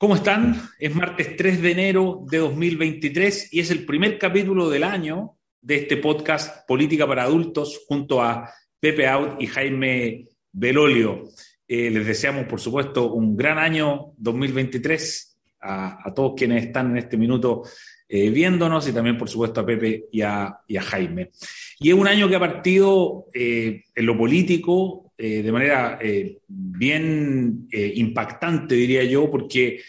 ¿Cómo están? Es martes 3 de enero de 2023 y es el primer capítulo del año de este podcast Política para Adultos junto a Pepe Out y Jaime Belolio. Eh, les deseamos, por supuesto, un gran año 2023 a, todos quienes están en este minuto eh, viéndonos y también, por supuesto, a Pepe y a, Jaime. Y es un año que ha partido eh, en lo político eh, de manera eh, bien eh, impactante, diría yo, porque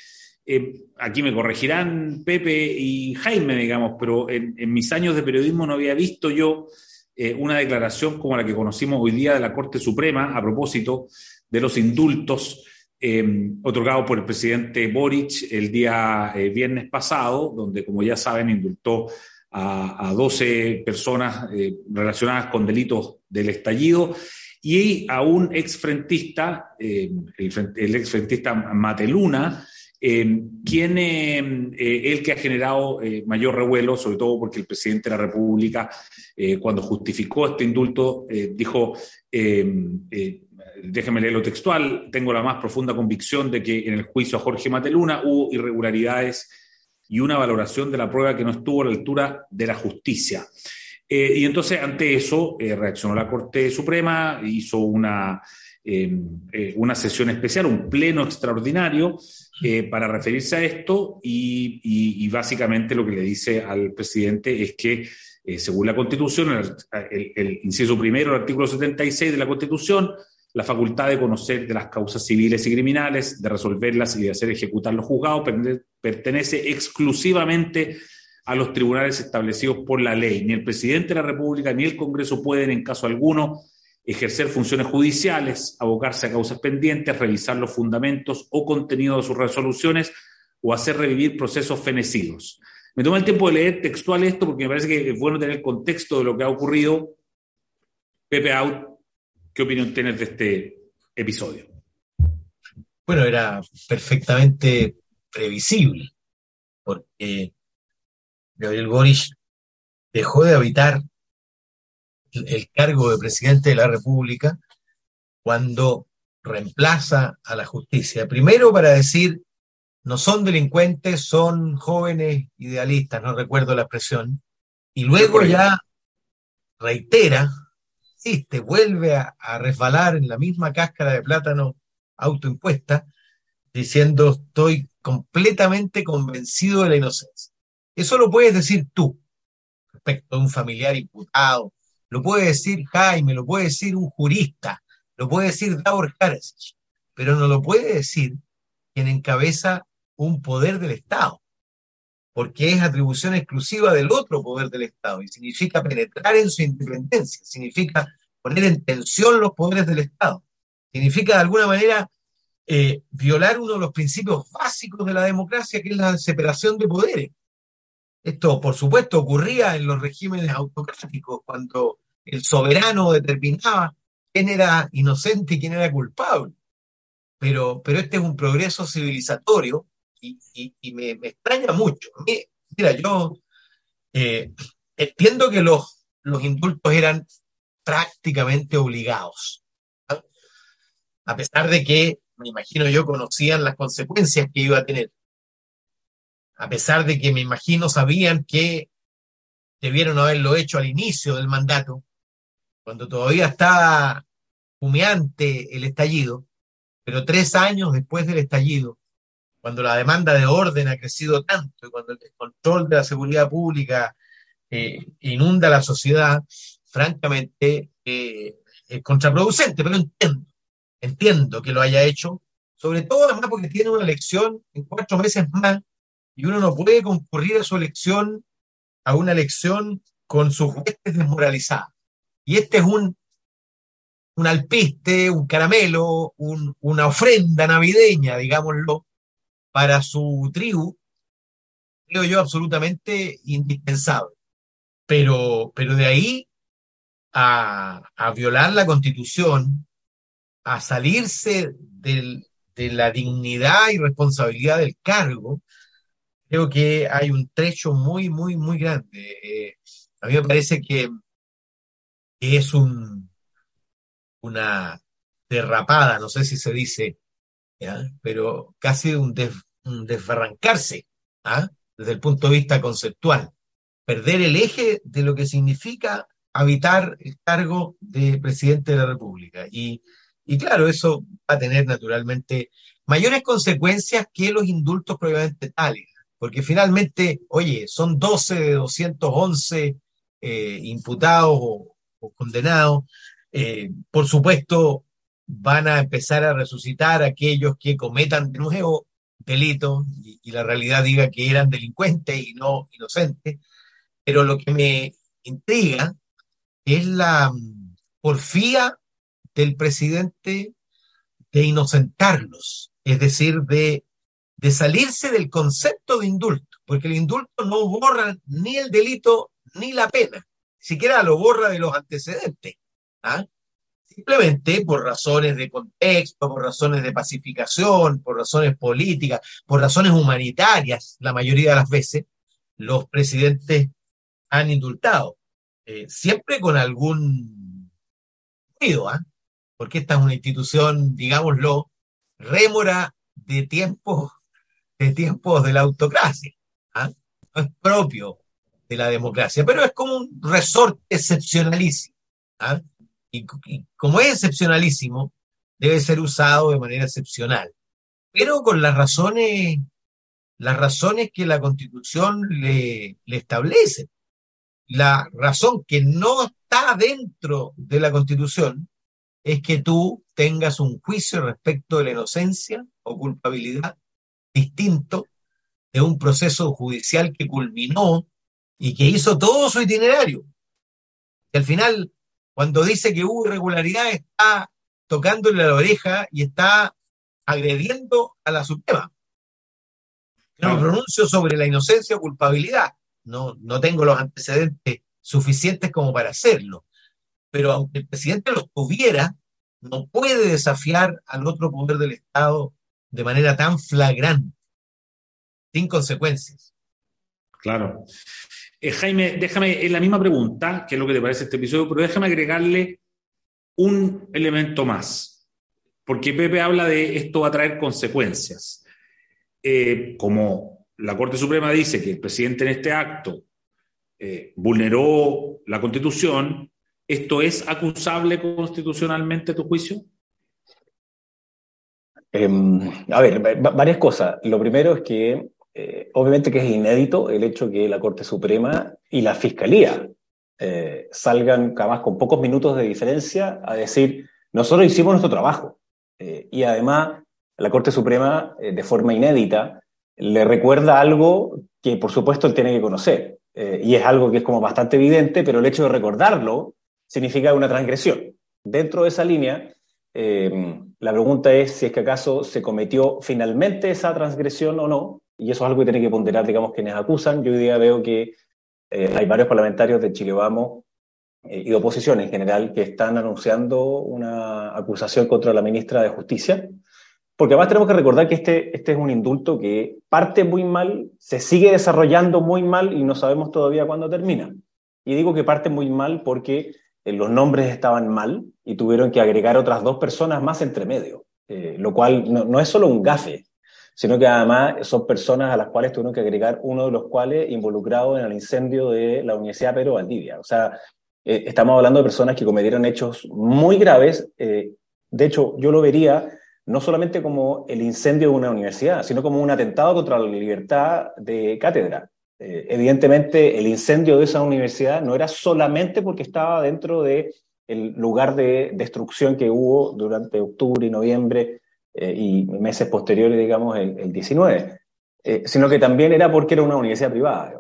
aquí me corregirán Pepe y Jaime, digamos, pero en, mis años de periodismo no había visto yo una declaración como la que conocimos hoy día de la Corte Suprema a propósito de los indultos otorgados por el presidente Boric el día viernes pasado, donde, como ya saben, indultó a, a 12 personas relacionadas con delitos del estallido y a un exfrentista, eh, el, exfrentista Mateluna, eh, quien eh, el que ha generado mayor revuelo, sobre todo porque el presidente de la República, cuando justificó este indulto, dijo, déjeme leer lo textual, tengo la más profunda convicción de que en el juicio a Jorge Mateluna hubo irregularidades y una valoración de la prueba que no estuvo a la altura de la justicia. Eh, y entonces, ante eso, eh, reaccionó la Corte Suprema, hizo una, em, eh, una sesión especial, un pleno extraordinario para referirse a esto y, básicamente lo que le dice al presidente es que, según la Constitución, el, el, inciso primero del artículo 76 de la Constitución, la facultad de conocer de las causas civiles y criminales, de resolverlas y de hacer ejecutar los juzgados, pertenece exclusivamente a los tribunales establecidos por la ley. Ni el presidente de la República ni el Congreso pueden, en caso alguno, ejercer funciones judiciales, abocarse a causas pendientes, revisar los fundamentos o contenido de sus resoluciones o hacer revivir procesos fenecidos. Me tomo el tiempo de leer textual esto porque me parece que es bueno tener el contexto de lo que ha ocurrido. Pepe Out, ¿qué opinión tienes de este episodio? Bueno, era perfectamente previsible, porque Gabriel Boric dejó de habitar el cargo de presidente de la República cuando reemplaza a la justicia. Primero para decir, no son delincuentes, son jóvenes idealistas, no recuerdo la expresión, y luego ya reitera, te vuelve a, a resbalar en la misma cáscara de plátano autoimpuesta, diciendo estoy completamente convencido de la inocencia. Eso lo puedes decir tú, respecto a un familiar imputado, lo puede decir Jaime, lo puede decir un jurista, lo puede decir Davor Karasic, pero no lo puede decir quien encabeza un poder del Estado, porque es atribución exclusiva del otro poder del Estado y significa penetrar en su independencia, significa poner en tensión los poderes del Estado, significa de alguna manera eh, violar uno de los principios básicos de la democracia, que es la separación de poderes. Esto, por supuesto, ocurría en los regímenes autocráticos, cuando el soberano determinaba quién era inocente y quién era culpable. Pero, pero este es un progreso civilizatorio y, me, extraña mucho. Mira, yo eh, entiendo que los, los indultos eran prácticamente obligados, a pesar de que, me imagino yo, conocían las consecuencias que iba a tener a pesar de que me imagino sabían que debieron haberlo hecho al inicio del mandato, cuando todavía estaba humeante el estallido, pero tres años después del estallido, cuando la demanda de orden ha crecido tanto y cuando el descontrol de la seguridad pública eh, inunda la sociedad, francamente eh, es contraproducente, pero entiendo, entiendo que lo haya hecho, sobre todo además porque tiene una elección en cuatro meses más y uno no puede concurrir a su elección, a una elección con sus huestes desmoralizadas. Y este es un, un alpiste, un caramelo, una ofrenda navideña, digámoslo, para su tribu, creo yo absolutamente indispensable. Pero, pero de ahí a, violar la constitución, a salirse de la dignidad y responsabilidad del cargo, creo que hay un trecho muy, muy, muy grande. Eh, a mí me parece que, es un, una derrapada, no sé si se dice, pero casi un, desbarrancarse ¿ah? desde el punto de vista conceptual, perder el eje de lo que significa habitar el cargo de presidente de la República. Y, y claro, eso va a tener naturalmente mayores consecuencias que los indultos previamente tales, porque finalmente, oye, son 12 de 211 eh, imputados o, condenados. Eh, por supuesto, van a empezar a resucitar aquellos que cometan de nuevo delitos y, y, la realidad diga que eran delincuentes y no inocentes. Pero lo que me intriga es la mm, porfía del presidente de inocentarlos, es decir, de, de salirse del concepto de indulto, porque el indulto no borra ni el delito ni la pena, siquiera lo borra de los antecedentes. ¿ah? Simplemente por razones de contexto, por razones de pacificación, por razones políticas, por razones humanitarias, la mayoría de las veces, los presidentes han indultado. Eh, siempre con algún ruido, ¿ah? porque esta es una institución, digámoslo, rémora de tiempos de tiempos de la autocracia. ¿ah? No es propio de la democracia, pero es como un resorte excepcionalísimo. ¿ah? Y, como es excepcionalísimo, debe ser usado de manera excepcional, pero con las razones, las razones que la Constitución le, le establece la razón que no está dentro de la Constitución es que tú tengas un juicio respecto de la inocencia o culpabilidad distinto de un proceso judicial que culminó y que hizo todo su itinerario. Y al final, cuando dice que hubo irregularidad, está tocándole la oreja y está agrediendo a la Suprema. No me pronuncio sobre la inocencia o culpabilidad no, no tengo los antecedentes suficientes como para hacerlo. Pero aunque el presidente los tuviera, no puede desafiar al otro poder del Estado de manera tan flagrante, sin consecuencias. Claro. Eh, Jaime, déjame en la misma pregunta, que es lo que te parece este episodio, pero déjame agregarle un elemento más, porque Pepe habla de esto va a traer consecuencias. Eh, como la Corte Suprema dice que el presidente en este acto eh, vulneró la Constitución, ¿esto es acusable constitucionalmente, a tu juicio? Eh, a ver, varias cosas. Lo primero es que, eh, obviamente que es inédito el hecho que la Corte Suprema y la Fiscalía eh, salgan, capaz con pocos minutos de diferencia, a decir, nosotros hicimos nuestro trabajo. Eh, y además, la Corte Suprema, de forma inédita, le recuerda algo que por supuesto él tiene que conocer. Eh, y es algo que es como bastante evidente, pero el hecho de recordarlo significa una transgresión. Dentro de esa línea, eh, la pregunta es si es que acaso se cometió finalmente esa transgresión o no, y eso es algo que tiene que ponderar, digamos, quienes acusan. Yo hoy día veo que eh, hay varios parlamentarios de Chile Vamos y de oposición en general que están anunciando una acusación contra la ministra de Justicia, porque además tenemos que recordar que este, este es un indulto que parte muy mal, se sigue desarrollando muy mal y no sabemos todavía cuándo termina. Y digo que parte muy mal porque eh, los nombres estaban mal y tuvieron que agregar otras dos personas más entre medio, eh, lo cual no, es solo un gafe, sino que además son personas a las cuales tuvieron que agregar uno de los cuales involucrado en el incendio de la Universidad Pedro Valdivia. O sea, eh, estamos hablando de personas que cometieron hechos muy graves. Eh, de hecho, yo lo vería no solamente como el incendio de una universidad, sino como un atentado contra la libertad de cátedra. Eh, evidentemente, el incendio de esa universidad no era solamente porque estaba dentro del el lugar de destrucción que hubo durante octubre y noviembre eh, y meses posteriores, digamos, el, el 19, eh, sino que también era porque era una universidad privada.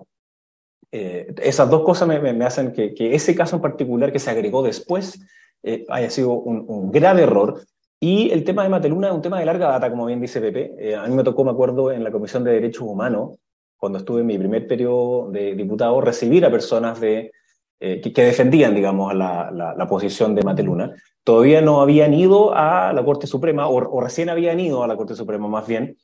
Eh, esas dos cosas me, me, hacen que, que, ese caso en particular que se agregó después eh, haya sido un, un grave error y el tema de Mateluna es un tema de larga data, como bien dice Pepe. Eh, a mí me tocó, me acuerdo, en la Comisión de Derechos Humanos, cuando estuve en mi primer periodo de diputado, recibir a personas de, eh, que, que, defendían, digamos, la, la, la, posición de Mateluna. Todavía no habían ido a la Corte Suprema, o, o recién habían ido a la Corte Suprema, más bien,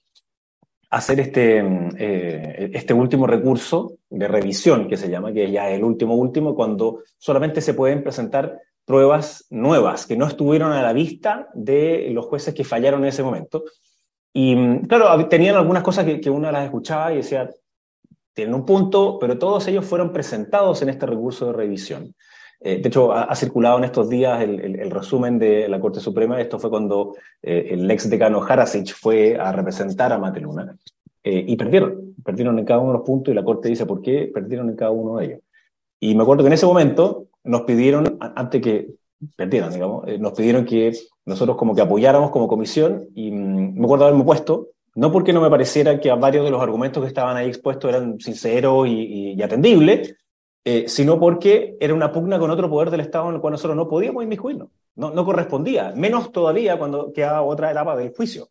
a hacer este, eh, este último recurso de revisión, que se llama, que ya es el último último, cuando solamente se pueden presentar pruebas nuevas que no estuvieron a la vista de los jueces que fallaron en ese momento. Y claro, tenían algunas cosas que, que una las escuchaba y decía, tienen un punto, pero todos ellos fueron presentados en este recurso de revisión. Eh, de hecho, ha, circulado en estos días el, resumen de la Corte Suprema. Esto fue cuando eh, el ex decano Harasic fue a representar a Mateluna. Eh, y perdieron, perdieron en cada uno de los puntos y la Corte dice por qué perdieron en cada uno de ellos. Y me acuerdo que en ese momento nos pidieron, antes que perdieran, digamos, nos pidieron que nosotros como que apoyáramos como comisión y mm, me acuerdo haberme puesto no porque no me pareciera que a varios de los argumentos que estaban ahí expuestos eran sinceros y, atendibles, eh, sino porque era una pugna con otro poder del Estado en el cual nosotros no podíamos inmiscuirnos. No, no correspondía, menos todavía cuando queda otra etapa del juicio.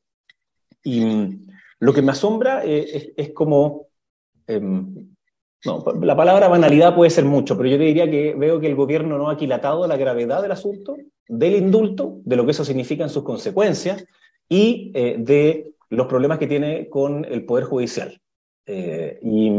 Y lo que me asombra eh, es, como... Em, no, la palabra banalidad puede ser mucho, pero yo te diría que veo que el gobierno no ha aquilatado la gravedad del asunto, del indulto, de lo que eso significa en sus consecuencias y eh, de los problemas que tiene con el Poder Judicial. Eh, y,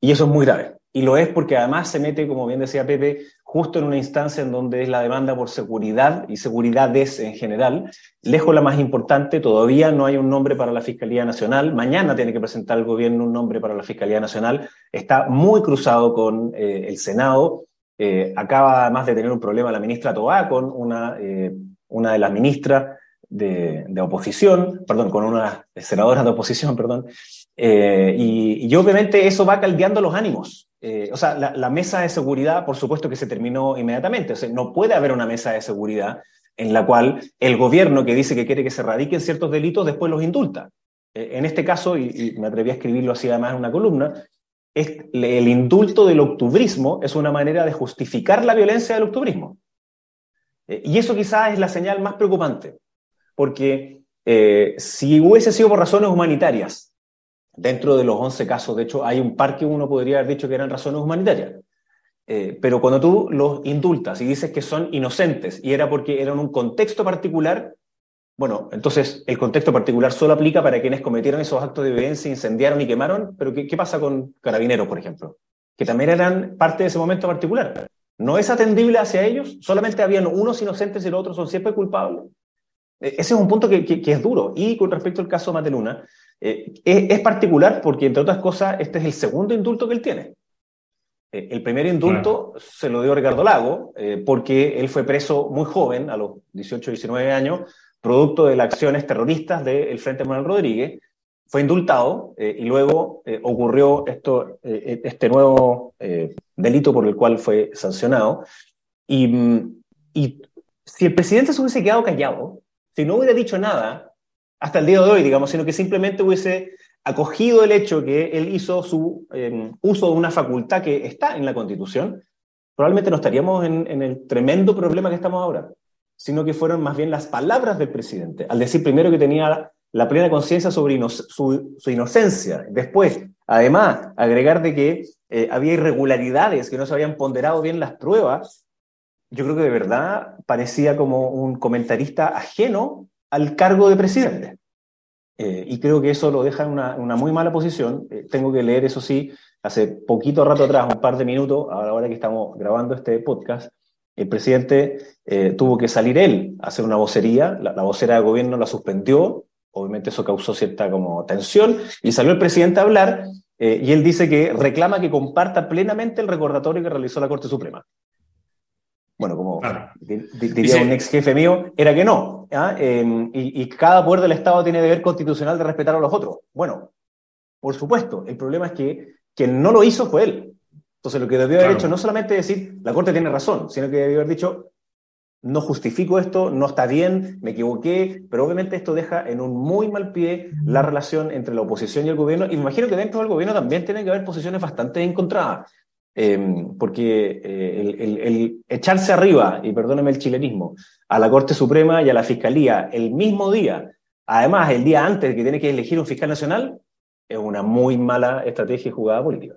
eso es muy grave. Y lo es porque además se mete, como bien decía Pepe, justo en una instancia en donde es la demanda por seguridad y seguridades en general, lejos la más importante, todavía no hay un nombre para la Fiscalía Nacional, mañana tiene que presentar el gobierno un nombre para la Fiscalía Nacional, está muy cruzado con eh, el Senado, eh, acaba además de tener un problema la ministra Toá con una, una de las ministras de, oposición, perdón, con unas senadoras de oposición, perdón, eh, y, obviamente eso va caldeando los ánimos. Eh, o sea, la, mesa de seguridad, por supuesto que se terminó inmediatamente. O sea, no puede haber una mesa de seguridad en la cual el gobierno que dice que quiere que se radiquen ciertos delitos después los indulta. Eh, en este caso, y, me atreví a escribirlo así además en una columna, es, el indulto del octubrismo es una manera de justificar la violencia del octubrismo. y eso quizás es la señal más preocupante porque eh, si hubiese sido por razones humanitarias, dentro de los 11 casos, de hecho, hay un par que uno podría haber dicho que eran razones humanitarias. Eh, pero cuando tú los indultas y dices que son inocentes y era porque eran un contexto particular, bueno, entonces el contexto particular solo aplica para quienes cometieron esos actos de violencia, incendiaron y quemaron, pero ¿qué, qué pasa con carabineros, por ejemplo? Que también eran parte de ese momento particular. ¿No es atendible hacia ellos? ¿Solamente habían unos inocentes y los otros son siempre culpables? E, ese es un punto que, es duro. Y con respecto al caso de Mateluna, eh, es, particular porque, entre otras cosas, este es el segundo indulto que él tiene. Eh, el primer indulto se lo dio Ricardo Lago, eh, porque él fue preso muy joven, a los 18, 19 años, producto de las acciones terroristas del Frente Manuel Rodríguez. Fue indultado y luego ocurrió esto, este nuevo delito por el cual fue sancionado. Y, mm, y si el presidente se hubiese quedado callado, si no hubiera dicho nada hasta el día de hoy, digamos, sino que simplemente hubiese acogido el hecho que él hizo su em, uso de una facultad que está en la Constitución, probablemente no estaríamos en, el tremendo problema que estamos ahora, sino que fueron más bien las palabras del presidente, al decir primero que tenía la plena conciencia sobre su, inocencia, después, además, agregar de que eh, había irregularidades, que no se habían ponderado bien las pruebas, yo creo que de verdad parecía como un comentarista ajeno al cargo de presidente. Eh, y creo que eso lo deja en una, muy mala posición. Eh, tengo que leer, eso sí, hace poquito rato atrás, un par de minutos, ahora que estamos grabando este podcast, el presidente eh, tuvo que salir él a hacer una vocería, la, la, vocera de gobierno la suspendió, obviamente eso causó cierta como tensión, y salió el presidente a hablar, y él dice que reclama que comparta plenamente el recordatorio que realizó la Corte Suprema bueno, como diría un ex jefe mío, era que no. Em, y, cada poder del Estado tiene deber constitucional de respetar a los otros. Bueno, por supuesto, el problema es que quien no lo hizo fue él. Entonces lo que debió haber hecho no solamente decir, la Corte tiene razón, sino que debió haber dicho, no justifico esto, no está bien, me equivoqué, pero obviamente esto deja en un muy mal pie la relación entre la oposición y el gobierno. Y me imagino que dentro del gobierno también tienen que haber posiciones bastante encontradas. Em, porque eh, el, echarse arriba, y perdóneme el chilenismo, a la Corte Suprema y a la Fiscalía el mismo día, además el día antes de que tiene que elegir un fiscal nacional, es una muy mala estrategia y jugada política.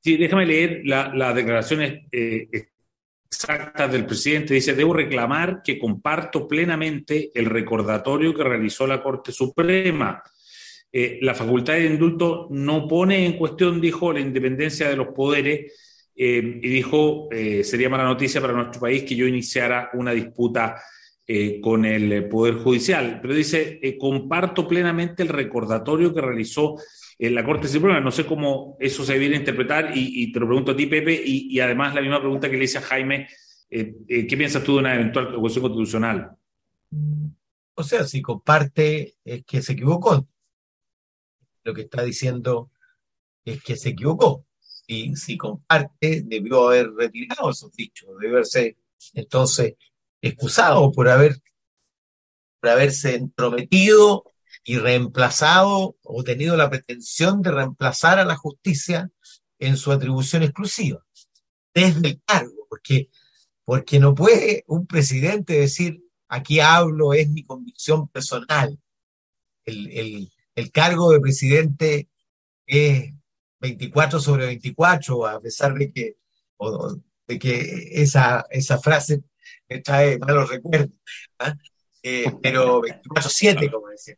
Sí, déjame leer las declaraciones eh, exactas del presidente. Dice, debo reclamar que comparto plenamente el recordatorio que realizó la Corte Suprema eh, la facultad de indulto no pone en cuestión, dijo, la independencia de los poderes eh, y dijo, eh, sería mala noticia para nuestro país que yo iniciara una disputa con el Poder Judicial. Pero dice, comparto plenamente el recordatorio que realizó la Corte Suprema. No sé cómo eso se viene a interpretar y, te lo pregunto a ti, Pepe, y, además la misma pregunta que le hice a Jaime, ¿qué piensas tú de una eventual cuestión constitucional? O sea, si comparte es que se equivocó. Lo que está diciendo es que se equivocó. Y si comparte, debió haber retirado esos dichos, debió haberse entonces excusado por haber por haberse entrometido y reemplazado o tenido la pretensión de reemplazar a la justicia en su atribución exclusiva, desde el cargo, porque, porque no puede un presidente decir, aquí hablo, es mi convicción personal. El, el cargo de presidente es 24 sobre 24, a pesar de que, de que esa, esa frase me trae malos recuerdos. ¿ah? Eh, pero 24-7, como decía.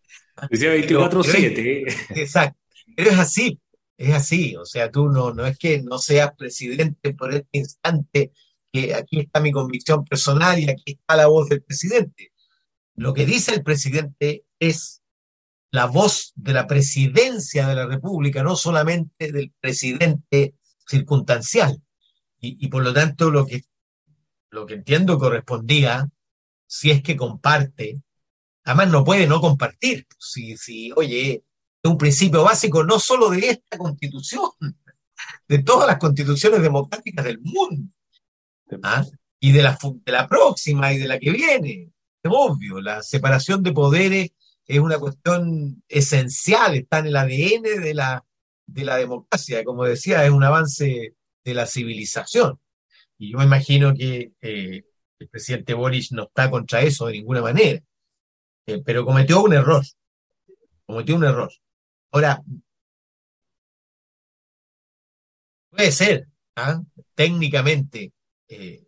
Decía 24-7. Exacto. Pero es así, es así. O sea, tú no, no es que no seas presidente por este instante, que aquí está mi convicción personal y aquí está la voz del presidente. Lo que dice el presidente es la voz de la presidencia de la República, no solamente del presidente circunstancial. Y, por lo tanto, lo que, lo que entiendo correspondía, si es que comparte, además no puede no compartir, si, si oye, es un principio básico no solo de esta constitución, de todas las constituciones democráticas del mundo, ¿ah? y de la, de la próxima y de la que viene. Es obvio, la separación de poderes es una cuestión esencial, está en el ADN de la, de la democracia, como decía, es un avance de la civilización. Y yo me imagino que eh, el presidente Boris no está contra eso de ninguna manera, eh, pero cometió un error, cometió un error. Ahora, puede ser, ¿ah? técnicamente, eh,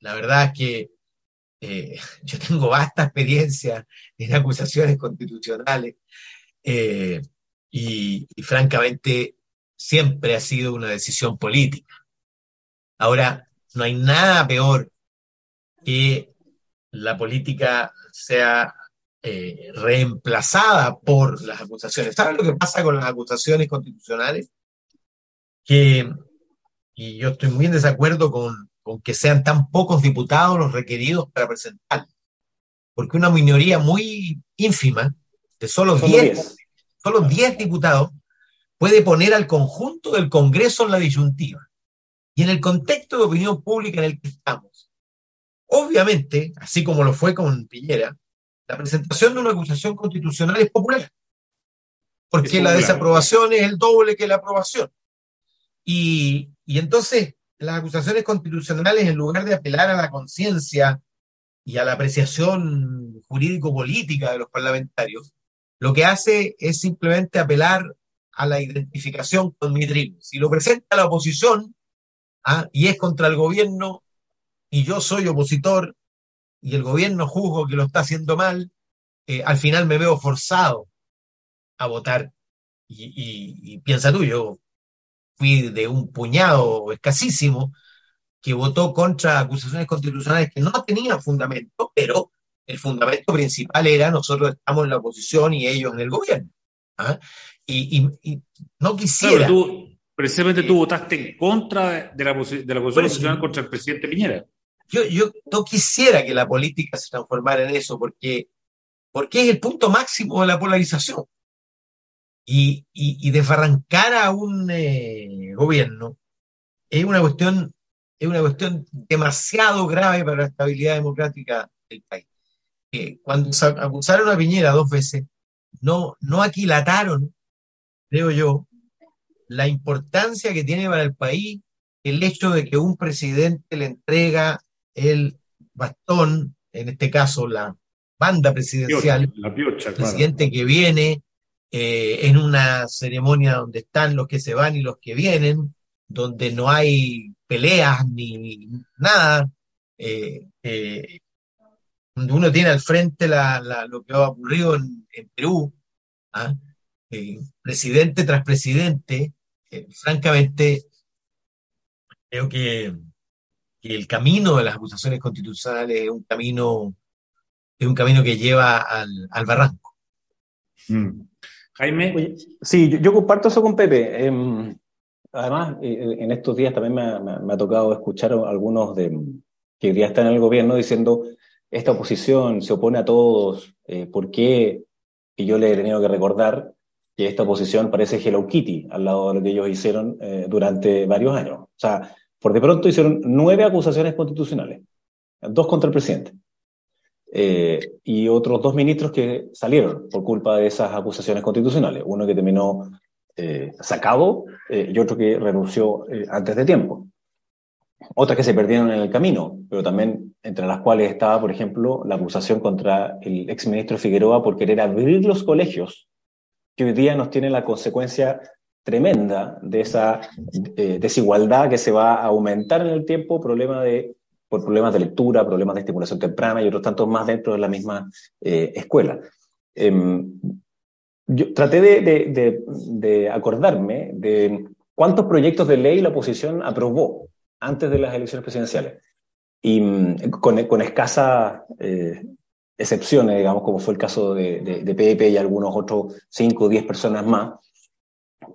la verdad es que eh, yo tengo vasta experiencia en acusaciones constitucionales eh, y, francamente siempre ha sido una decisión política. Ahora, no hay nada peor que la política sea eh, reemplazada por las acusaciones. ¿Saben lo que pasa con las acusaciones constitucionales? Que, y yo estoy muy en desacuerdo con, con que sean tan pocos diputados los requeridos para presentar. Porque una minoría muy ínfima, de solo 10, solo 10 diputados, puede poner al conjunto del Congreso en la disyuntiva. Y en el contexto de opinión pública en el que estamos, obviamente, así como lo fue con Piñera, la presentación de una acusación constitucional es popular. Porque la desaprobación es el doble que la aprobación. Y, y entonces las acusaciones constitucionales, en lugar de apelar a la conciencia y a la apreciación jurídico-política de los parlamentarios, lo que hace es simplemente apelar a la identificación con mi tribu. Si lo presenta la oposición ¿ah? y es contra el gobierno y yo soy opositor y el gobierno juzgo que lo está haciendo mal, eh, al final me veo forzado a votar. Y, y piensa tú, yo fui de un puñado escasísimo que votó contra acusaciones constitucionales que no tenían fundamento, pero el fundamento principal era nosotros estamos en la oposición y ellos en el gobierno. ¿ah? Y, no quisiera... tú, precisamente tú votaste en contra de la, de la acusación constitucional contra el presidente Piñera. Yo, yo no quisiera que la política se transformara en eso, porque, porque es el punto máximo de la polarización y, y, desbarrancar a un eh, gobierno es una cuestión es una cuestión demasiado grave para la estabilidad democrática del país. cuando acusaron a Piñera dos veces, no, no aquilataron, creo yo, la importancia que tiene para el país el hecho de que un presidente le entrega el bastón, en este caso la banda presidencial, la piocha, presidente que viene eh, en una ceremonia donde están los que se van y los que vienen, donde no hay peleas ni nada, eh, eh, donde uno tiene al frente lo que ha ocurrido en, Perú, ¿ah? presidente tras presidente, francamente, creo que, el camino de las acusaciones constitucionales es un camino es un camino que lleva al, barranco. Mm. Jaime. sí, yo, comparto eso con Pepe. Em, además, eh, en estos días también me, ha tocado escuchar a algunos de, que día están en el gobierno diciendo esta oposición se opone a todos, eh, ¿por qué? Y yo le he tenido que recordar que esta oposición parece Hello Kitty al lado de lo que ellos hicieron eh, durante varios años. O sea, por de pronto hicieron nueve acusaciones constitucionales, dos contra el presidente. Eh, y otros dos ministros que salieron por culpa de esas acusaciones constitucionales. Uno que terminó eh, sacado y otro que renunció antes de tiempo. Otras que se perdieron en el camino, pero también entre las cuales estaba, por ejemplo, la acusación contra el exministro Figueroa por querer abrir los colegios que hoy día nos tiene la consecuencia tremenda de esa eh, desigualdad que se va a aumentar en el tiempo problema de, por problemas de lectura, problemas de estimulación temprana y otros tantos más dentro de la misma eh, escuela. Em, yo traté de, de, acordarme de cuántos proyectos de ley la oposición aprobó antes de las elecciones presidenciales. Y mm, con, con escasa eh, excepciones, digamos, como fue el caso de, de, Pepe y algunos otros cinco o diez personas más,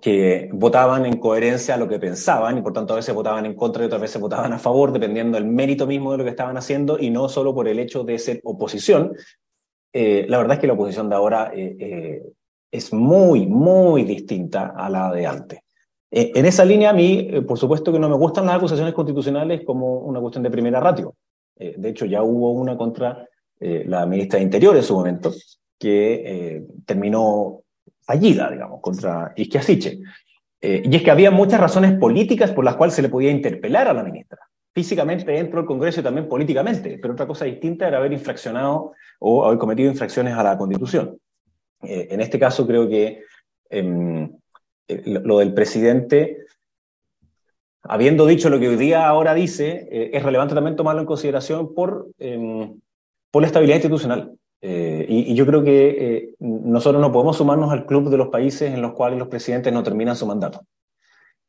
que votaban en coherencia a lo que pensaban y por tanto a veces votaban en contra y otras veces votaban a favor, dependiendo del mérito mismo de lo que estaban haciendo y no solo por el hecho de ser oposición. Eh, la verdad es que la oposición de ahora eh, eh, es muy, muy distinta a la de antes. en esa línea, a mí, por supuesto que no me gustan las acusaciones constitucionales como una cuestión de primera ratio. de hecho, ya hubo una contra la ministra de Interior en su momento, que terminó fallida, digamos, contra Isquiasiche. Eh, y es que había muchas razones políticas por las cuales se le podía interpelar a la ministra, físicamente dentro del Congreso y también políticamente, pero otra cosa distinta era haber infraccionado o haber cometido infracciones a la Constitución. en este caso creo que em, lo del presidente habiendo dicho lo que hoy día ahora dice, es relevante también tomarlo en consideración por em, por la estabilidad institucional. Eh, y, yo creo que eh, nosotros no podemos sumarnos al club de los países en los cuales los presidentes no terminan su mandato.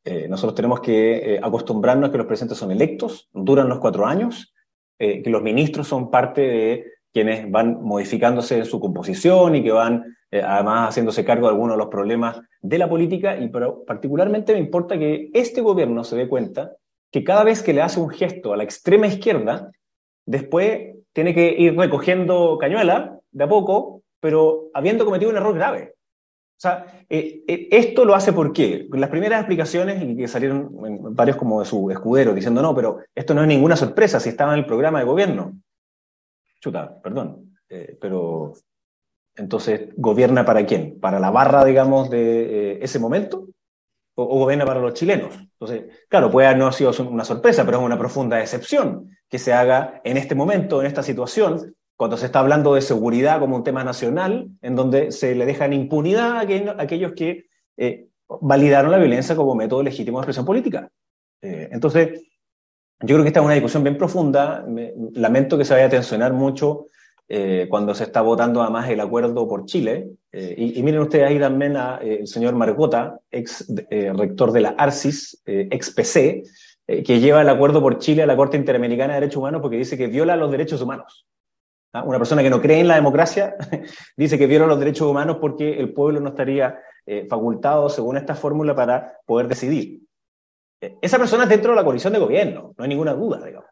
Eh, nosotros tenemos que acostumbrarnos a que los presidentes son electos, duran los cuatro años, que los ministros son parte de quienes van modificándose en su composición y que van además haciéndose cargo de algunos de los problemas de la política. Y pero particularmente me importa que este gobierno se dé cuenta que cada vez que le hace un gesto a la extrema izquierda, después tiene que ir recogiendo cañuela de a poco, pero habiendo cometido un error grave. O sea, eh, eh, esto lo hace porque las primeras explicaciones, y que salieron varios como de su escudero diciendo, no, pero esto no es ninguna sorpresa si estaba en el programa de gobierno. Chuta, perdón, eh, pero entonces, ¿gobierna para quién? ¿Para la barra, digamos, de ese momento? O, ¿O, gobierna para los chilenos? Entonces, claro, puede no ha sido una sorpresa, pero es una profunda excepción que se haga en este momento, en esta situación, cuando se está hablando de seguridad como un tema nacional, en donde se le deja en impunidad a aquellos que eh, validaron la violencia como método legítimo de expresión política. Eh, entonces, yo creo que esta es una discusión bien profunda. lamento que se vaya a tensionar mucho eh, cuando se está votando además el acuerdo por Chile. Y, miren ustedes ahí también al señor Margota, ex rector de la ARCIS, ex PC, eh, que lleva el acuerdo por Chile a la Corte Interamericana de Derechos Humanos porque dice que viola los derechos humanos. ¿Ah? Una persona que no cree en la democracia dice que viola los derechos humanos porque el pueblo no estaría eh, facultado, según esta fórmula, para poder decidir. Eh, esa persona es dentro de la coalición de gobierno, no hay ninguna duda, digamos.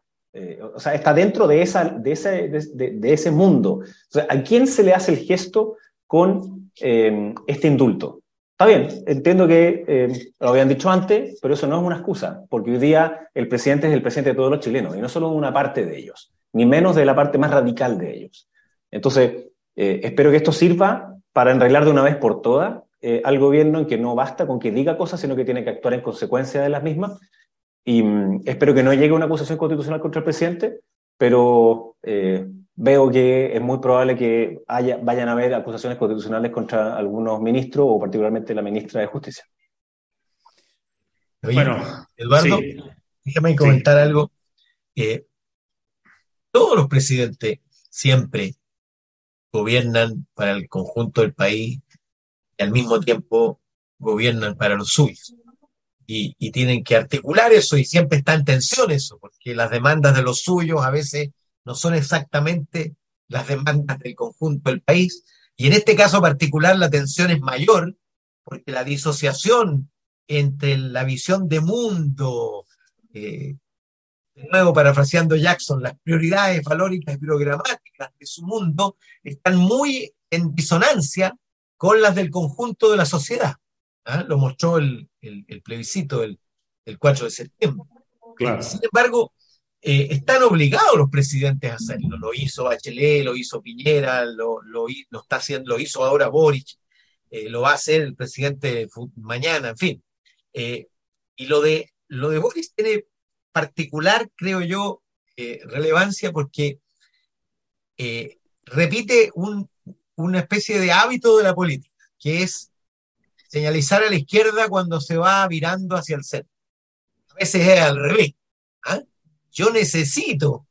o sea, está dentro de, esa, de, ese, de, ese mundo. ¿A quién se le hace el gesto con este indulto? Está bien, entiendo que eh, lo habían dicho antes, pero eso no es una excusa, porque hoy día el presidente es el presidente de todos los chilenos, y no solo de una parte de ellos, ni menos de la parte más radical de ellos. Entonces, eh, espero que esto sirva para enreglar de una vez por todas eh, al gobierno en que no basta con que diga cosas, sino que tiene que actuar en consecuencia de las mismas. Y mm, espero que no llegue una acusación constitucional contra el presidente, pero veo que es muy probable que haya, vayan a haber acusaciones constitucionales contra algunos ministros o particularmente la ministra de Justicia. bueno, Eduardo, déjame comentar algo. todos los presidentes siempre gobiernan para el conjunto del país y al mismo tiempo gobiernan para los suyos. Y, y, tienen que articular eso y siempre está en tensión eso, porque las demandas de los suyos a veces no son exactamente las demandas del conjunto del país. Y en este caso particular la tensión es mayor porque la disociación entre la visión de mundo, eh, de nuevo parafraseando Jackson, las prioridades valóricas y programáticas de su mundo están muy en disonancia con las del conjunto de la sociedad. ¿ah? Lo mostró el, plebiscito del, 4 de septiembre. Sin embargo, eh, están obligados los presidentes a hacerlo. Lo hizo Bachelet, lo hizo Piñera, lo, lo, está haciendo, lo hizo ahora Boric, eh, lo va a hacer el presidente mañana, en fin. Eh, y lo de, lo de Boris tiene particular, creo yo, relevancia porque repite una especie de hábito de la política, que es señalizar a la izquierda cuando se va virando hacia el centro. A veces es al revés. ¿ah? Yo necesito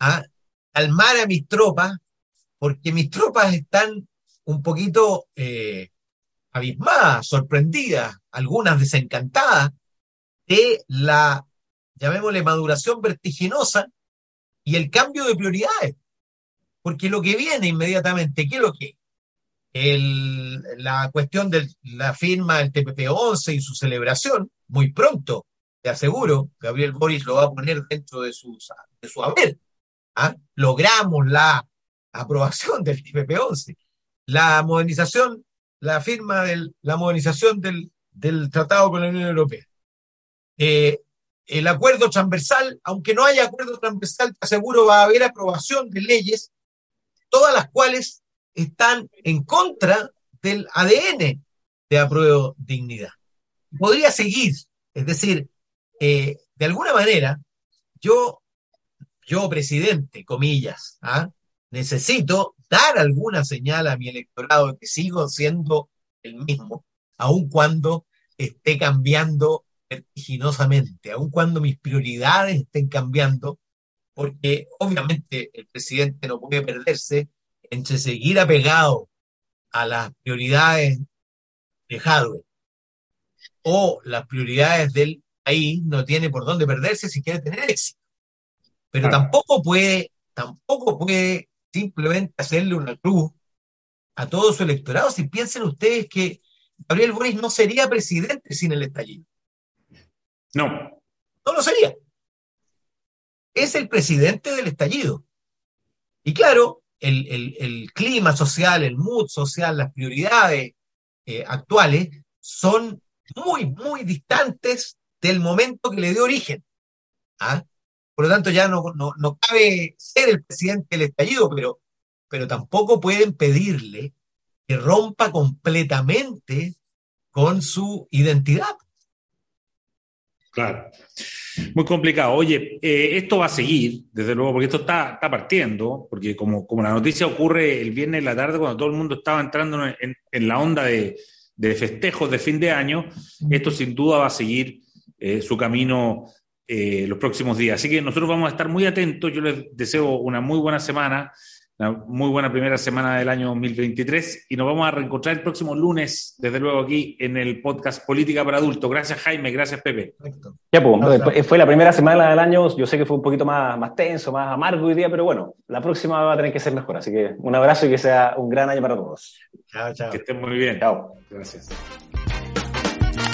¿ah? calmar a mis tropas porque mis tropas están un poquito eh, abismadas, sorprendidas, algunas desencantadas de la, llamémosle, maduración vertiginosa y el cambio de prioridades. Porque lo que viene inmediatamente, ¿qué es lo que? El, la cuestión de la firma del TPP-11 y su celebración, muy pronto, te aseguro, Gabriel Boris lo va a poner dentro de, de su haber. ¿ah? Logramos la aprobación del TPP-11, la modernización, la firma de la modernización del, del, tratado con la Unión Europea. Eh, el acuerdo transversal, aunque no haya acuerdo transversal, te aseguro va a haber aprobación de leyes, todas las cuales están en contra del ADN de apruebo dignidad. Podría seguir, es decir, eh, de alguna manera, yo, yo presidente, comillas, ¿ah? necesito dar alguna señal a mi electorado de que sigo siendo el mismo, aun cuando esté cambiando vertiginosamente, aun cuando mis prioridades estén cambiando, porque obviamente el presidente no puede perderse entre seguir apegado a las prioridades de hardware o las prioridades del ahí no tiene por dónde perderse si quiere tener éxito. Pero tampoco puede, tampoco puede simplemente hacerle una cruz a todo su electorado si piensen ustedes que Gabriel Boris no sería presidente sin el estallido. No. No lo sería. Es el presidente del estallido. Y claro, el, clima social, el mood social, las prioridades eh, actuales son muy, muy distantes del momento que le dio origen. ¿ah? Por lo tanto, ya no, no, cabe ser el presidente del estallido, pero, pero tampoco pueden pedirle que rompa completamente con su identidad. Claro. Muy complicado. Oye, eh, esto va a seguir, desde luego, porque esto está, está partiendo, porque como, como la noticia ocurre el viernes en la tarde, cuando todo el mundo estaba entrando en, en la onda de, de, festejos de fin de año, esto sin duda va a seguir eh, su camino eh, los próximos días. Así que nosotros vamos a estar muy atentos. Yo les deseo una muy buena semana, una muy buena primera semana del año 2023 y nos vamos a reencontrar el próximo lunes, desde luego aquí en el podcast Política para Adultos. Gracias Jaime, gracias Pepe. Ya, pues, fue la primera semana del año, yo sé que fue un poquito más, más tenso, más amargo hoy día, pero bueno, la próxima va a tener que ser mejor. Así que un abrazo y que sea un gran año para todos. Chao, chao. Que estén muy bien. Chao. Gracias.